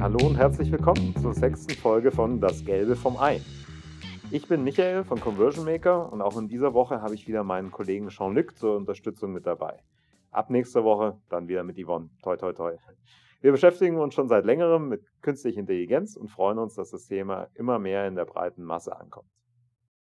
Hallo und herzlich willkommen zur sechsten Folge von Das Gelbe vom Ei. Ich bin Michael von Conversion Maker und auch in dieser Woche habe ich wieder meinen Kollegen Jean-Luc zur Unterstützung mit dabei. Ab nächster Woche dann wieder mit Yvonne. Toi, toi, toi. Wir beschäftigen uns schon seit längerem mit künstlicher Intelligenz und freuen uns, dass das Thema immer mehr in der breiten Masse ankommt.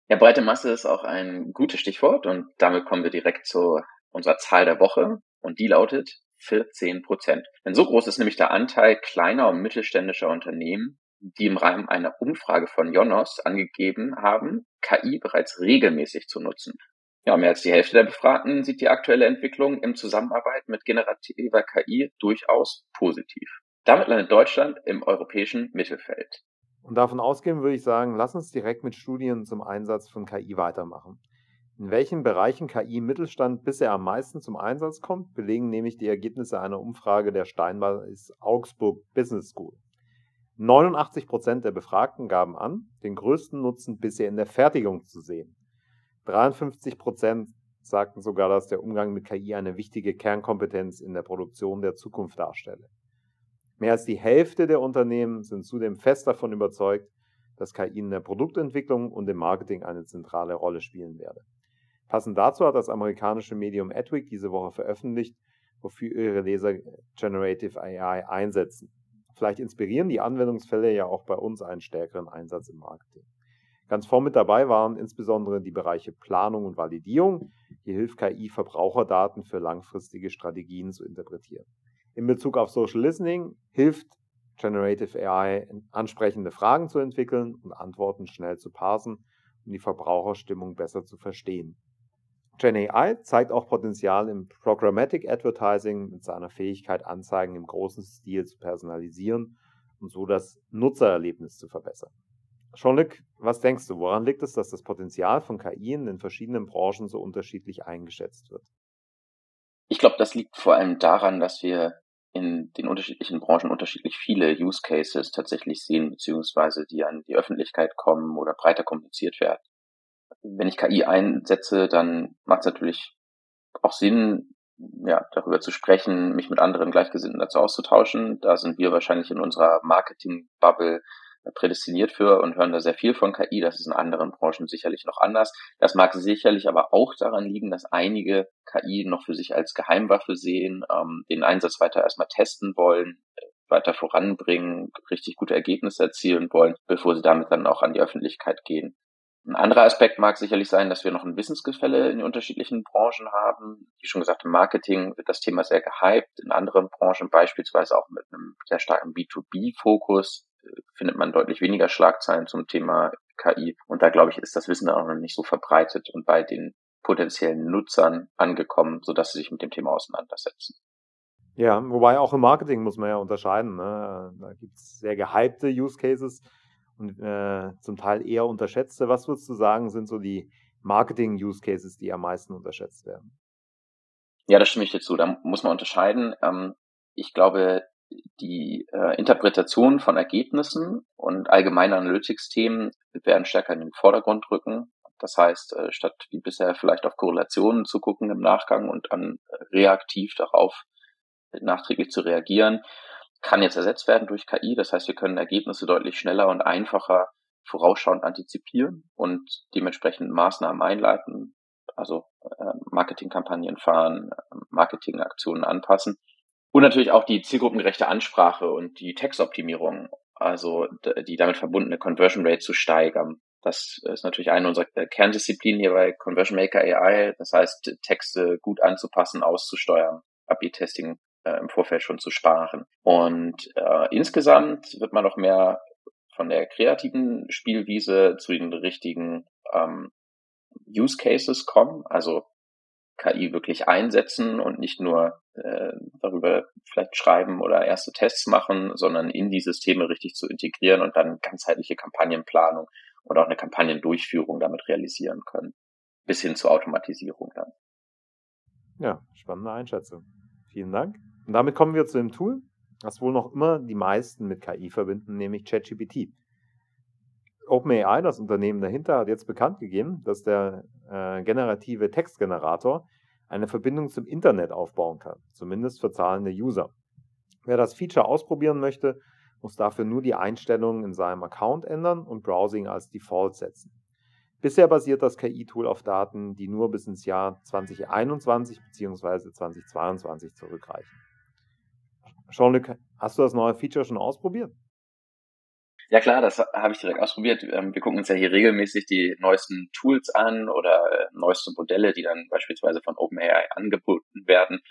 Ja, breite Masse ist auch ein gutes Stichwort und damit kommen wir direkt zu unserer Zahl der Woche und die lautet 14 Prozent. Denn so groß ist nämlich der Anteil kleiner und mittelständischer Unternehmen, die im Rahmen einer Umfrage von Jonos angegeben haben, KI bereits regelmäßig zu nutzen. Ja, mehr als die Hälfte der Befragten sieht die aktuelle Entwicklung im Zusammenarbeit mit generativer KI durchaus positiv. Damit landet Deutschland im europäischen Mittelfeld. Und davon ausgehen würde ich sagen, lass uns direkt mit Studien zum Einsatz von KI weitermachen. In welchen Bereichen KI im Mittelstand bisher am meisten zum Einsatz kommt, belegen nämlich die Ergebnisse einer Umfrage der Steinbeiß Augsburg Business School. 89 Prozent der Befragten gaben an, den größten Nutzen bisher in der Fertigung zu sehen. 53 Prozent sagten sogar, dass der Umgang mit KI eine wichtige Kernkompetenz in der Produktion der Zukunft darstelle. Mehr als die Hälfte der Unternehmen sind zudem fest davon überzeugt, dass KI in der Produktentwicklung und im Marketing eine zentrale Rolle spielen werde. Passend dazu hat das amerikanische Medium Adweek diese Woche veröffentlicht, wofür ihre Leser Generative AI einsetzen. Vielleicht inspirieren die Anwendungsfälle ja auch bei uns einen stärkeren Einsatz im Marketing. Ganz vorn mit dabei waren insbesondere die Bereiche Planung und Validierung. Hier hilft KI, Verbraucherdaten für langfristige Strategien zu interpretieren. In Bezug auf Social Listening hilft Generative AI, ansprechende Fragen zu entwickeln und Antworten schnell zu parsen, um die Verbraucherstimmung besser zu verstehen. GenAI zeigt auch Potenzial im Programmatic Advertising mit seiner Fähigkeit, Anzeigen im großen Stil zu personalisieren und so das Nutzererlebnis zu verbessern. Jean-Luc, was denkst du, woran liegt es, dass das Potenzial von KI in den verschiedenen Branchen so unterschiedlich eingeschätzt wird? Ich glaube, das liegt vor allem daran, dass wir in den unterschiedlichen Branchen unterschiedlich viele Use Cases tatsächlich sehen, beziehungsweise die an die Öffentlichkeit kommen oder breiter kommuniziert werden wenn ich KI einsetze, dann macht es natürlich auch Sinn, ja, darüber zu sprechen, mich mit anderen Gleichgesinnten dazu auszutauschen. Da sind wir wahrscheinlich in unserer Marketing-Bubble prädestiniert für und hören da sehr viel von KI. Das ist in anderen Branchen sicherlich noch anders. Das mag sicherlich aber auch daran liegen, dass einige KI noch für sich als Geheimwaffe sehen, ähm, den Einsatz weiter erstmal testen wollen, weiter voranbringen, richtig gute Ergebnisse erzielen wollen, bevor sie damit dann auch an die Öffentlichkeit gehen. Ein anderer Aspekt mag sicherlich sein, dass wir noch ein Wissensgefälle in den unterschiedlichen Branchen haben. Wie schon gesagt, im Marketing wird das Thema sehr gehypt. In anderen Branchen, beispielsweise auch mit einem sehr starken B2B-Fokus, äh, findet man deutlich weniger Schlagzeilen zum Thema KI. Und da, glaube ich, ist das Wissen auch noch nicht so verbreitet und bei den potenziellen Nutzern angekommen, sodass sie sich mit dem Thema auseinandersetzen. Ja, wobei auch im Marketing muss man ja unterscheiden. Ne? Da gibt es sehr gehypte Use Cases und äh, zum Teil eher unterschätzte. Was würdest du sagen, sind so die Marketing-Use-Cases, die am meisten unterschätzt werden? Ja, das stimme ich dir zu. Da muss man unterscheiden. Ähm, ich glaube, die äh, Interpretation von Ergebnissen und allgemeine Analytics-Themen werden stärker in den Vordergrund rücken. Das heißt, äh, statt wie bisher vielleicht auf Korrelationen zu gucken im Nachgang und dann äh, reaktiv darauf nachträglich zu reagieren, kann jetzt ersetzt werden durch KI. Das heißt, wir können Ergebnisse deutlich schneller und einfacher vorausschauend antizipieren und dementsprechend Maßnahmen einleiten, also äh, Marketingkampagnen fahren, Marketingaktionen anpassen. Und natürlich auch die zielgruppengerechte Ansprache und die Textoptimierung, also die damit verbundene Conversion Rate zu steigern. Das ist natürlich eine unserer Kerndisziplinen hier bei Conversion Maker AI. Das heißt, Texte gut anzupassen, auszusteuern, AB-Testing äh, im Vorfeld schon zu sparen. Und äh, insgesamt wird man noch mehr von der kreativen Spielwiese zu den richtigen ähm, Use Cases kommen, also KI wirklich einsetzen und nicht nur äh, darüber vielleicht schreiben oder erste Tests machen, sondern in die Systeme richtig zu integrieren und dann ganzheitliche Kampagnenplanung oder auch eine Kampagnendurchführung damit realisieren können. Bis hin zur Automatisierung dann. Ja, spannende Einschätzung. Vielen Dank. Und damit kommen wir zu dem Tool, was wohl noch immer die meisten mit KI verbinden, nämlich ChatGPT. OpenAI, das Unternehmen dahinter, hat jetzt bekannt gegeben, dass der äh, generative Textgenerator eine Verbindung zum Internet aufbauen kann, zumindest für zahlende User. Wer das Feature ausprobieren möchte, muss dafür nur die Einstellungen in seinem Account ändern und Browsing als Default setzen. Bisher basiert das KI-Tool auf Daten, die nur bis ins Jahr 2021 bzw. 2022 zurückreichen. Jean-Luc, hast du das neue Feature schon ausprobiert? Ja klar, das habe ich direkt ausprobiert. Ähm, wir gucken uns ja hier regelmäßig die neuesten Tools an oder äh, neueste Modelle, die dann beispielsweise von OpenAI angeboten werden.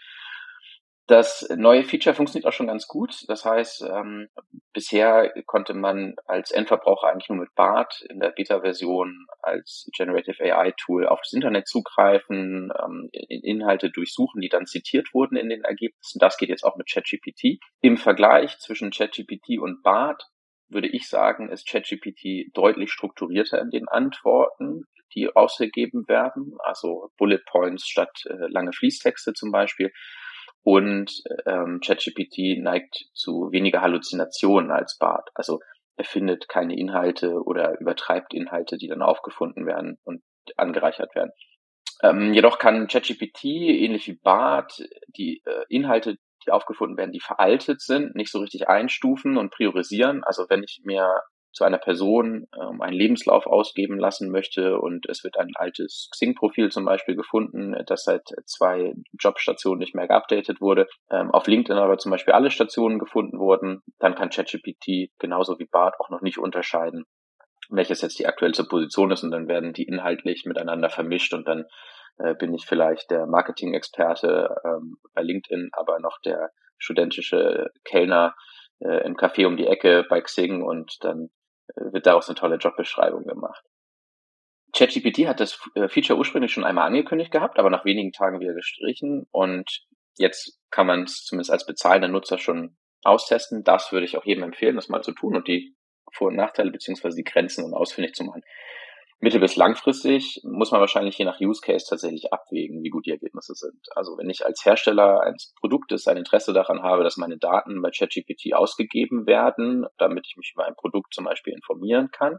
Das neue Feature funktioniert auch schon ganz gut. Das heißt, ähm, bisher konnte man als Endverbraucher eigentlich nur mit BART in der Beta-Version als Generative AI-Tool auf das Internet zugreifen, ähm, Inhalte durchsuchen, die dann zitiert wurden in den Ergebnissen. Das geht jetzt auch mit ChatGPT. Im Vergleich zwischen ChatGPT und BART würde ich sagen, ist ChatGPT deutlich strukturierter in den Antworten, die ausgegeben werden. Also Bullet Points statt äh, lange Fließtexte zum Beispiel. Und ähm, ChatGPT neigt zu weniger Halluzinationen als BART. Also er findet keine Inhalte oder übertreibt Inhalte, die dann aufgefunden werden und angereichert werden. Ähm, jedoch kann ChatGPT, ähnlich wie BART, die äh, Inhalte, die aufgefunden werden, die veraltet sind, nicht so richtig einstufen und priorisieren. Also wenn ich mir zu einer Person ähm, einen Lebenslauf ausgeben lassen möchte und es wird ein altes Xing-Profil zum Beispiel gefunden, das seit zwei Jobstationen nicht mehr geupdatet wurde, ähm, auf LinkedIn aber zum Beispiel alle Stationen gefunden wurden, dann kann ChatGPT genauso wie BART auch noch nicht unterscheiden, welches jetzt die aktuellste Position ist und dann werden die inhaltlich miteinander vermischt und dann äh, bin ich vielleicht der Marketing-Experte ähm, bei LinkedIn, aber noch der studentische Kellner äh, im Café um die Ecke bei Xing und dann wird daraus eine tolle Jobbeschreibung gemacht. ChatGPT hat das äh, Feature ursprünglich schon einmal angekündigt gehabt, aber nach wenigen Tagen wieder gestrichen und jetzt kann man es zumindest als bezahlender Nutzer schon austesten. Das würde ich auch jedem empfehlen, das mal zu tun und die Vor- und Nachteile beziehungsweise die Grenzen und ausfindig zu machen. Mittel- bis langfristig muss man wahrscheinlich je nach Use Case tatsächlich abwägen, wie gut die Ergebnisse sind. Also wenn ich als Hersteller eines Produktes ein Interesse daran habe, dass meine Daten bei ChatGPT ausgegeben werden, damit ich mich über ein Produkt zum Beispiel informieren kann,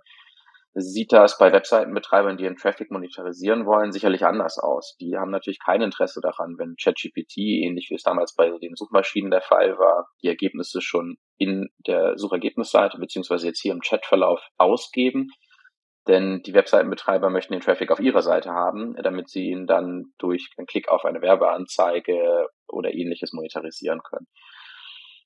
sieht das bei Webseitenbetreibern, die ihren Traffic monetarisieren wollen, sicherlich anders aus. Die haben natürlich kein Interesse daran, wenn ChatGPT, ähnlich wie es damals bei den Suchmaschinen der Fall war, die Ergebnisse schon in der Suchergebnisseite beziehungsweise jetzt hier im Chatverlauf ausgeben, denn die Webseitenbetreiber möchten den Traffic auf ihrer Seite haben, damit sie ihn dann durch einen Klick auf eine Werbeanzeige oder ähnliches monetarisieren können.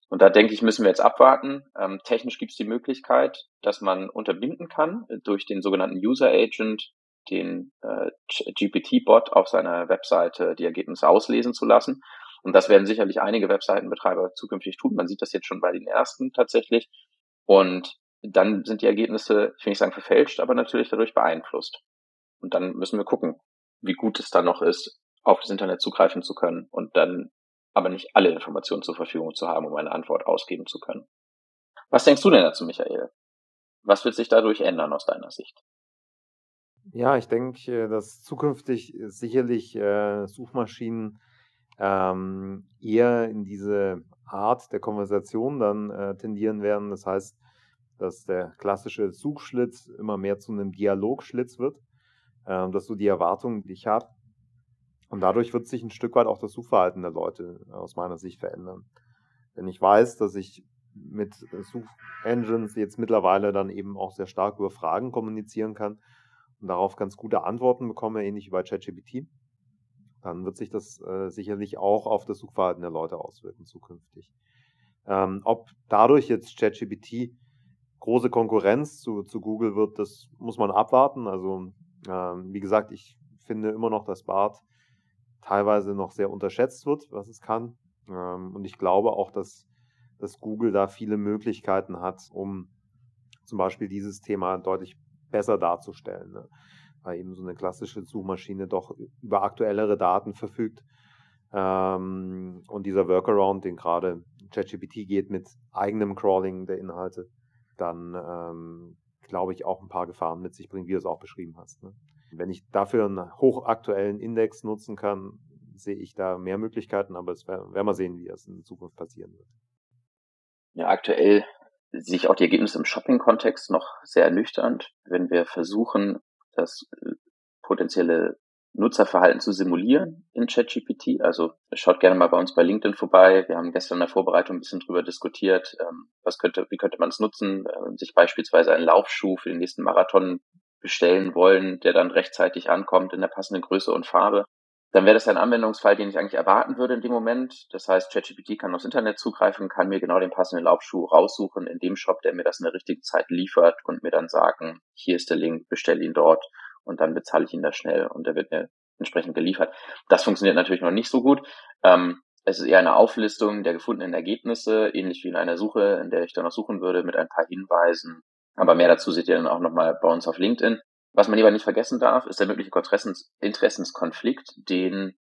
Und da denke ich, müssen wir jetzt abwarten. Ähm, technisch gibt es die Möglichkeit, dass man unterbinden kann durch den sogenannten User Agent, den äh, GPT-Bot auf seiner Webseite die Ergebnisse auslesen zu lassen. Und das werden sicherlich einige Webseitenbetreiber zukünftig tun. Man sieht das jetzt schon bei den ersten tatsächlich. Und dann sind die Ergebnisse, ich will nicht sagen verfälscht, aber natürlich dadurch beeinflusst. Und dann müssen wir gucken, wie gut es dann noch ist, auf das Internet zugreifen zu können und dann aber nicht alle Informationen zur Verfügung zu haben, um eine Antwort ausgeben zu können. Was denkst du denn dazu, Michael? Was wird sich dadurch ändern aus deiner Sicht? Ja, ich denke, dass zukünftig sicherlich äh, Suchmaschinen ähm, eher in diese Art der Konversation dann äh, tendieren werden. Das heißt, dass der klassische Suchschlitz immer mehr zu einem Dialogschlitz wird, äh, dass du die Erwartungen, die ich habe. Und dadurch wird sich ein Stück weit auch das Suchverhalten der Leute aus meiner Sicht verändern. Wenn ich weiß, dass ich mit Suchengines jetzt mittlerweile dann eben auch sehr stark über Fragen kommunizieren kann und darauf ganz gute Antworten bekomme, ähnlich wie bei ChatGPT, dann wird sich das äh, sicherlich auch auf das Suchverhalten der Leute auswirken zukünftig. Ähm, ob dadurch jetzt ChatGPT große Konkurrenz zu, zu Google wird, das muss man abwarten. Also ähm, wie gesagt, ich finde immer noch, dass BART teilweise noch sehr unterschätzt wird, was es kann. Ähm, und ich glaube auch, dass, dass Google da viele Möglichkeiten hat, um zum Beispiel dieses Thema deutlich besser darzustellen. Ne? Weil eben so eine klassische Suchmaschine doch über aktuellere Daten verfügt. Ähm, und dieser Workaround, den gerade ChatGPT geht mit eigenem Crawling der Inhalte, dann ähm, glaube ich auch ein paar Gefahren mit sich bringt, wie du es auch beschrieben hast. Ne? Wenn ich dafür einen hochaktuellen Index nutzen kann, sehe ich da mehr Möglichkeiten, aber es werden wir sehen, wie es in Zukunft passieren wird. Ja, aktuell sehe ich auch die Ergebnisse im Shopping-Kontext noch sehr ernüchternd, wenn wir versuchen, das äh, potenzielle Nutzerverhalten zu simulieren, in ChatGPT. Also schaut gerne mal bei uns bei LinkedIn vorbei. Wir haben gestern in der Vorbereitung ein bisschen drüber diskutiert, ähm, was könnte, wie könnte man es nutzen, äh, sich beispielsweise einen Laufschuh für den nächsten Marathon bestellen wollen, der dann rechtzeitig ankommt in der passenden Größe und Farbe. Dann wäre das ein Anwendungsfall, den ich eigentlich erwarten würde in dem Moment. Das heißt, ChatGPT kann aufs Internet zugreifen, kann mir genau den passenden Laufschuh raussuchen in dem Shop, der mir das in der richtigen Zeit liefert und mir dann sagen, hier ist der Link, bestell ihn dort und dann bezahle ich ihn da schnell und der wird mir entsprechend geliefert. Das funktioniert natürlich noch nicht so gut. Ähm, es ist eher eine Auflistung der gefundenen Ergebnisse, ähnlich wie in einer Suche, in der ich dann noch suchen würde, mit ein paar Hinweisen. Aber mehr dazu seht ihr dann auch nochmal bei uns auf LinkedIn. Was man lieber nicht vergessen darf, ist der mögliche Interessenskonflikt, den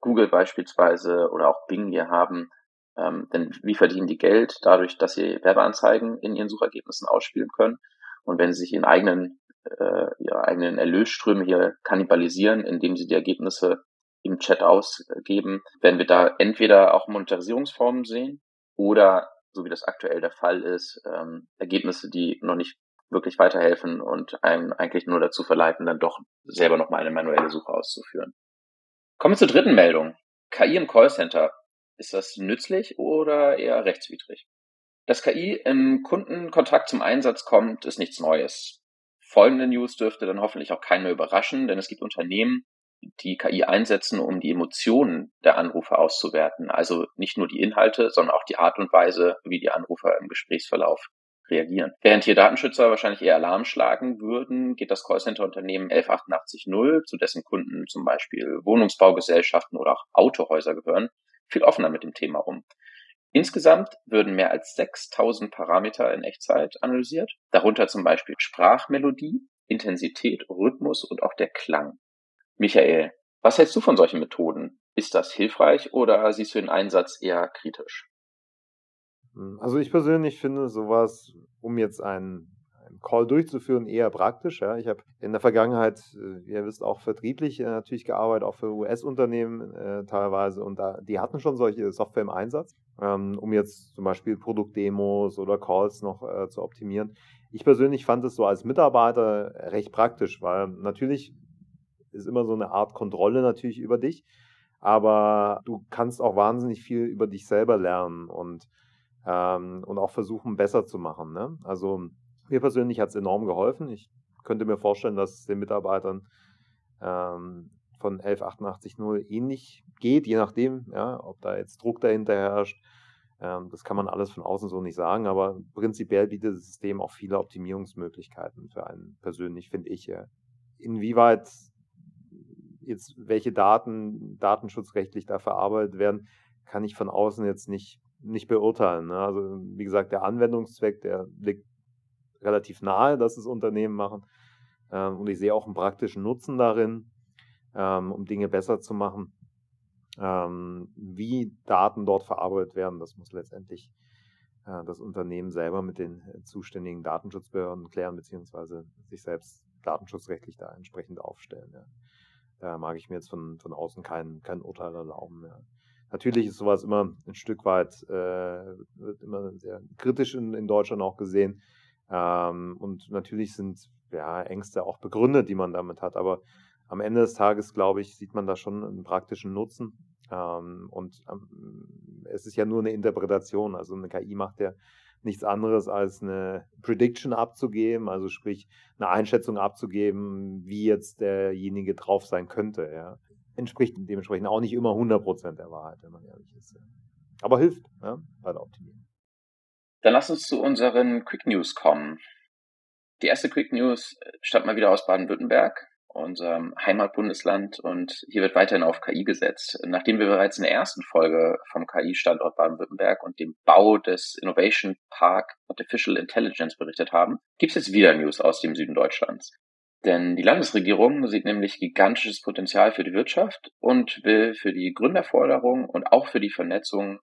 Google beispielsweise oder auch Bing hier haben. Ähm, denn wie verdienen die Geld dadurch, dass sie Werbeanzeigen in ihren Suchergebnissen ausspielen können? Und wenn sie sich ihren eigenen äh, ihre eigenen Erlösströme hier kannibalisieren, indem sie die Ergebnisse im Chat ausgeben, werden wir da entweder auch Monetarisierungsformen sehen oder, so wie das aktuell der Fall ist, ähm, Ergebnisse, die noch nicht wirklich weiterhelfen und einem eigentlich nur dazu verleiten, dann doch selber nochmal eine manuelle Suche auszuführen. Kommen wir zur dritten Meldung. KI im Callcenter. Ist das nützlich oder eher rechtswidrig? Dass KI im Kundenkontakt zum Einsatz kommt, ist nichts Neues folgende News dürfte dann hoffentlich auch keinen mehr überraschen, denn es gibt Unternehmen, die KI einsetzen, um die Emotionen der Anrufer auszuwerten. Also nicht nur die Inhalte, sondern auch die Art und Weise, wie die Anrufer im Gesprächsverlauf reagieren. Während hier Datenschützer wahrscheinlich eher Alarm schlagen würden, geht das Callcenter-Unternehmen 11880, zu dessen Kunden zum Beispiel Wohnungsbaugesellschaften oder auch Autohäuser gehören, viel offener mit dem Thema um. Insgesamt würden mehr als 6000 Parameter in Echtzeit analysiert, darunter zum Beispiel Sprachmelodie, Intensität, Rhythmus und auch der Klang. Michael, was hältst du von solchen Methoden? Ist das hilfreich oder siehst du den Einsatz eher kritisch? Also ich persönlich finde sowas, um jetzt einen Call durchzuführen, eher praktisch. Ja. Ich habe in der Vergangenheit, äh, ihr wisst, auch vertrieblich äh, natürlich gearbeitet, auch für US-Unternehmen äh, teilweise. Und da, die hatten schon solche Software im Einsatz, ähm, um jetzt zum Beispiel Produktdemos oder Calls noch äh, zu optimieren. Ich persönlich fand es so als Mitarbeiter recht praktisch, weil natürlich ist immer so eine Art Kontrolle natürlich über dich, aber du kannst auch wahnsinnig viel über dich selber lernen und, ähm, und auch versuchen, besser zu machen. Ne? Also mir persönlich hat es enorm geholfen. Ich könnte mir vorstellen, dass es den Mitarbeitern ähm, von 1188.0 ähnlich geht, je nachdem, ja, ob da jetzt Druck dahinter herrscht. Ähm, das kann man alles von außen so nicht sagen, aber prinzipiell bietet das System auch viele Optimierungsmöglichkeiten für einen persönlich, finde ich. Ja. Inwieweit jetzt welche Daten datenschutzrechtlich da verarbeitet werden, kann ich von außen jetzt nicht, nicht beurteilen. Ne? Also wie gesagt, der Anwendungszweck, der liegt relativ nahe, dass es Unternehmen machen. Ähm, und ich sehe auch einen praktischen Nutzen darin, ähm, um Dinge besser zu machen. Ähm, wie Daten dort verarbeitet werden, das muss letztendlich äh, das Unternehmen selber mit den äh, zuständigen Datenschutzbehörden klären, beziehungsweise sich selbst datenschutzrechtlich da entsprechend aufstellen. Ja. Da mag ich mir jetzt von, von außen kein, kein Urteil erlauben. Ja. Natürlich ist sowas immer ein Stück weit, äh, wird immer sehr kritisch in, in Deutschland auch gesehen. Ähm, und natürlich sind ja, Ängste auch begründet, die man damit hat. Aber am Ende des Tages, glaube ich, sieht man da schon einen praktischen Nutzen. Ähm, und ähm, es ist ja nur eine Interpretation. Also eine KI macht ja nichts anderes als eine Prediction abzugeben, also sprich eine Einschätzung abzugeben, wie jetzt derjenige drauf sein könnte. Ja. Entspricht dementsprechend auch nicht immer 100% der Wahrheit, wenn man ehrlich ist. Aber hilft ja, bei der Optimierung. Dann lass uns zu unseren Quick News kommen. Die erste Quick News stammt mal wieder aus Baden-Württemberg, unserem Heimatbundesland, und hier wird weiterhin auf KI gesetzt. Nachdem wir bereits in der ersten Folge vom KI-Standort Baden-Württemberg und dem Bau des Innovation Park Artificial Intelligence berichtet haben, gibt es jetzt wieder News aus dem Süden Deutschlands. Denn die Landesregierung sieht nämlich gigantisches Potenzial für die Wirtschaft und will für die Gründerforderung und auch für die Vernetzung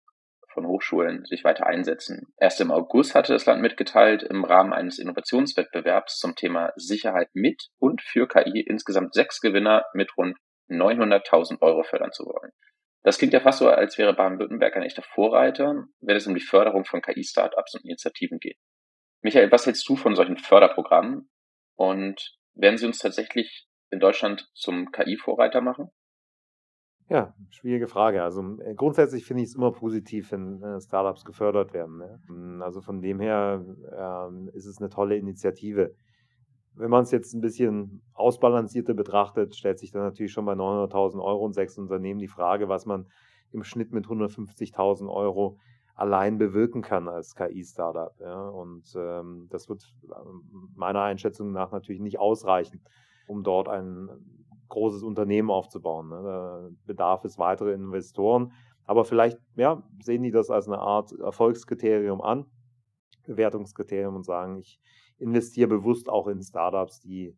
von Hochschulen sich weiter einsetzen. Erst im August hatte das Land mitgeteilt, im Rahmen eines Innovationswettbewerbs zum Thema Sicherheit mit und für KI insgesamt sechs Gewinner mit rund 900.000 Euro fördern zu wollen. Das klingt ja fast so, als wäre Baden-Württemberg ein echter Vorreiter, wenn es um die Förderung von KI-Startups und Initiativen geht. Michael, was hältst du von solchen Förderprogrammen? Und werden sie uns tatsächlich in Deutschland zum KI-Vorreiter machen? Ja, schwierige Frage. Also äh, grundsätzlich finde ich es immer positiv, wenn äh, Startups gefördert werden. Ne? Hm, also von dem her ähm, ist es eine tolle Initiative. Wenn man es jetzt ein bisschen ausbalancierter betrachtet, stellt sich dann natürlich schon bei 900.000 Euro und sechs Unternehmen die Frage, was man im Schnitt mit 150.000 Euro allein bewirken kann als KI-Startup. Ja? Und ähm, das wird ähm, meiner Einschätzung nach natürlich nicht ausreichen, um dort ein großes Unternehmen aufzubauen. Ne? Da bedarf es weitere Investoren. Aber vielleicht ja, sehen die das als eine Art Erfolgskriterium an, Bewertungskriterium und sagen, ich investiere bewusst auch in Startups, die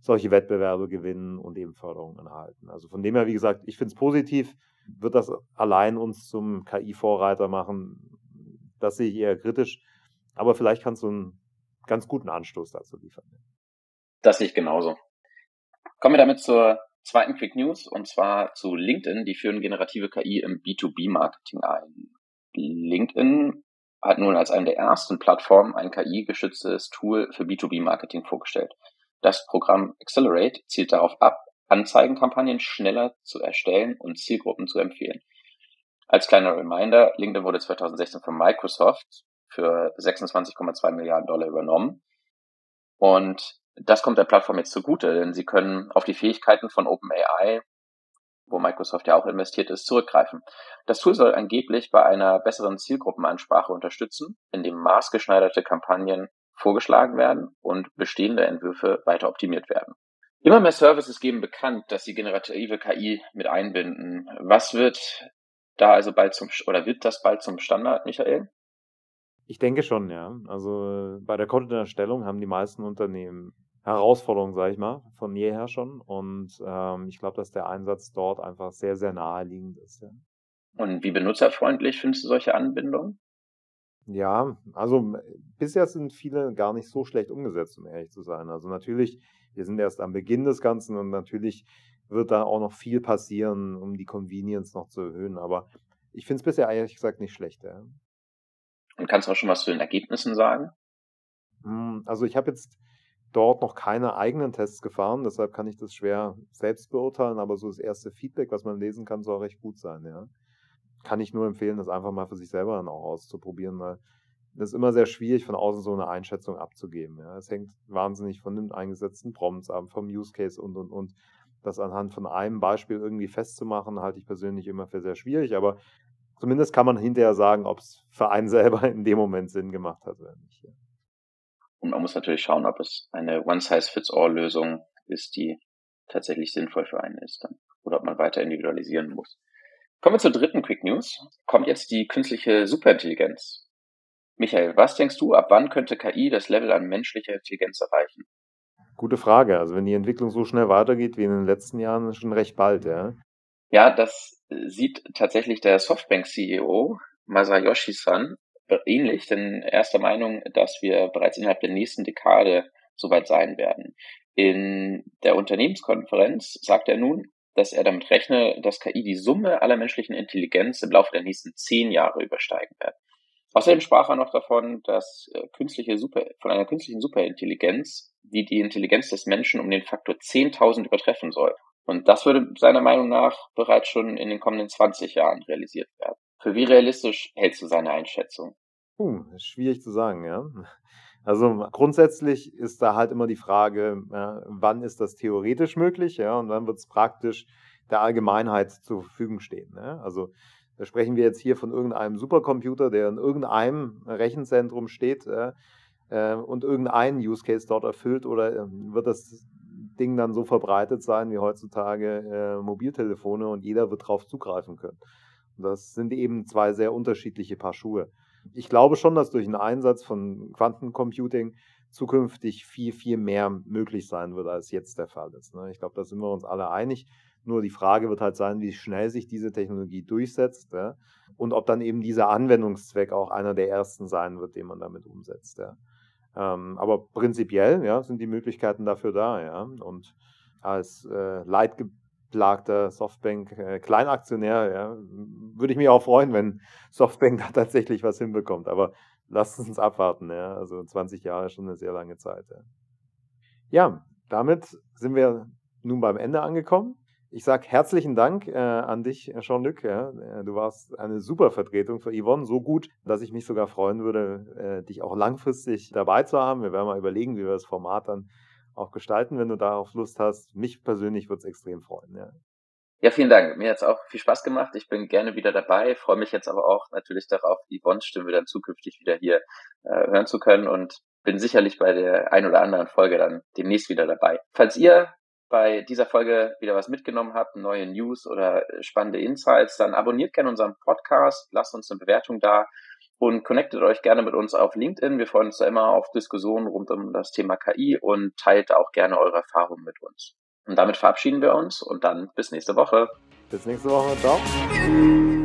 solche Wettbewerbe gewinnen und eben Förderungen erhalten. Also von dem her, wie gesagt, ich finde es positiv. Wird das allein uns zum KI-Vorreiter machen? Das sehe ich eher kritisch. Aber vielleicht kannst du einen ganz guten Anstoß dazu liefern. Das sehe ich genauso. Kommen wir damit zur zweiten Quick News und zwar zu LinkedIn. Die führen generative KI im B2B-Marketing ein. LinkedIn hat nun als eine der ersten Plattformen ein KI-geschütztes Tool für B2B-Marketing vorgestellt. Das Programm Accelerate zielt darauf ab, Anzeigenkampagnen schneller zu erstellen und Zielgruppen zu empfehlen. Als kleiner Reminder, LinkedIn wurde 2016 von Microsoft für 26,2 Milliarden Dollar übernommen. Und das kommt der Plattform jetzt zugute, denn sie können auf die Fähigkeiten von OpenAI, wo Microsoft ja auch investiert ist, zurückgreifen. Das Tool soll angeblich bei einer besseren Zielgruppenansprache unterstützen, indem maßgeschneiderte Kampagnen vorgeschlagen werden und bestehende Entwürfe weiter optimiert werden. Immer mehr Services geben bekannt, dass sie generative KI mit einbinden. Was wird da also bald zum, oder wird das bald zum Standard, Michael? Ich denke schon, ja. Also bei der Content-Erstellung haben die meisten Unternehmen Herausforderung, sage ich mal, von jeher schon. Und ähm, ich glaube, dass der Einsatz dort einfach sehr, sehr naheliegend ist. Ja. Und wie benutzerfreundlich findest du solche Anbindungen? Ja, also bisher sind viele gar nicht so schlecht umgesetzt, um ehrlich zu sein. Also natürlich, wir sind erst am Beginn des Ganzen und natürlich wird da auch noch viel passieren, um die Convenience noch zu erhöhen. Aber ich finde es bisher ehrlich gesagt nicht schlecht. Ja. Und kannst du auch schon was zu den Ergebnissen sagen? Hm, also ich habe jetzt dort noch keine eigenen Tests gefahren, deshalb kann ich das schwer selbst beurteilen, aber so das erste Feedback, was man lesen kann, soll recht gut sein, ja. Kann ich nur empfehlen, das einfach mal für sich selber dann auch auszuprobieren, weil das ist immer sehr schwierig, von außen so eine Einschätzung abzugeben. Ja. Es hängt wahnsinnig von den eingesetzten Prompts ab, vom Use Case und und und. Das anhand von einem Beispiel irgendwie festzumachen, halte ich persönlich immer für sehr schwierig, aber zumindest kann man hinterher sagen, ob es für einen selber in dem Moment Sinn gemacht hat oder nicht. Ja. Und man muss natürlich schauen, ob es eine One-Size-Fits-All-Lösung ist, die tatsächlich sinnvoll für einen ist dann. Oder ob man weiter individualisieren muss. Kommen wir zur dritten Quick News. Kommt jetzt die künstliche Superintelligenz. Michael, was denkst du, ab wann könnte KI das Level an menschlicher Intelligenz erreichen? Gute Frage. Also wenn die Entwicklung so schnell weitergeht wie in den letzten Jahren, schon recht bald, ja. Ja, das sieht tatsächlich der Softbank-CEO Masayoshi-san ähnlich, denn er ist der Meinung, dass wir bereits innerhalb der nächsten Dekade soweit sein werden. In der Unternehmenskonferenz sagt er nun, dass er damit rechne, dass KI die Summe aller menschlichen Intelligenz im Laufe der nächsten zehn Jahre übersteigen wird. Außerdem sprach er noch davon, dass äh, künstliche Super, von einer künstlichen Superintelligenz, die die Intelligenz des Menschen um den Faktor 10.000 übertreffen soll. Und das würde seiner Meinung nach bereits schon in den kommenden 20 Jahren realisiert werden. Für wie realistisch hältst du seine Einschätzung? Uh, schwierig zu sagen, ja. Also grundsätzlich ist da halt immer die Frage, ja, wann ist das theoretisch möglich, ja, und wann wird es praktisch der Allgemeinheit zur Verfügung stehen. Ne? Also da sprechen wir jetzt hier von irgendeinem Supercomputer, der in irgendeinem Rechenzentrum steht äh, und irgendeinen Use Case dort erfüllt, oder äh, wird das Ding dann so verbreitet sein wie heutzutage äh, Mobiltelefone und jeder wird darauf zugreifen können. Das sind eben zwei sehr unterschiedliche Paar Schuhe. Ich glaube schon, dass durch den Einsatz von Quantencomputing zukünftig viel, viel mehr möglich sein wird, als jetzt der Fall ist. Ne? Ich glaube, da sind wir uns alle einig. Nur die Frage wird halt sein, wie schnell sich diese Technologie durchsetzt ja? und ob dann eben dieser Anwendungszweck auch einer der ersten sein wird, den man damit umsetzt. Ja? Ähm, aber prinzipiell ja, sind die Möglichkeiten dafür da. Und als äh, Leitge geplagter Softbank äh, Kleinaktionär, ja, würde ich mich auch freuen, wenn Softbank da tatsächlich was hinbekommt. Aber lasst uns abwarten. Ja. Also 20 Jahre ist schon eine sehr lange Zeit. Ja. ja, damit sind wir nun beim Ende angekommen. Ich sage herzlichen Dank äh, an dich, Jean-Luc. Ja. Äh, du warst eine super Vertretung für Yvonne, so gut, dass ich mich sogar freuen würde, äh, dich auch langfristig dabei zu haben. Wir werden mal überlegen, wie wir das Format dann auch gestalten, wenn du darauf Lust hast. Mich persönlich würde es extrem freuen. Ja. Ja, vielen Dank. Mir hat es auch viel Spaß gemacht. Ich bin gerne wieder dabei, freue mich jetzt aber auch natürlich darauf, Yvonne's Stimme dann zukünftig wieder hier äh, hören zu können und bin sicherlich bei der ein oder anderen Folge dann demnächst wieder dabei. Falls ihr bei dieser Folge wieder was mitgenommen habt, neue News oder spannende Insights, dann abonniert gerne unseren Podcast, lasst uns eine Bewertung da und connectet euch gerne mit uns auf LinkedIn. Wir freuen uns da immer auf Diskussionen rund um das Thema KI und teilt auch gerne eure Erfahrungen mit uns. Und damit verabschieden wir uns und dann bis nächste Woche. Bis nächste Woche. Ciao.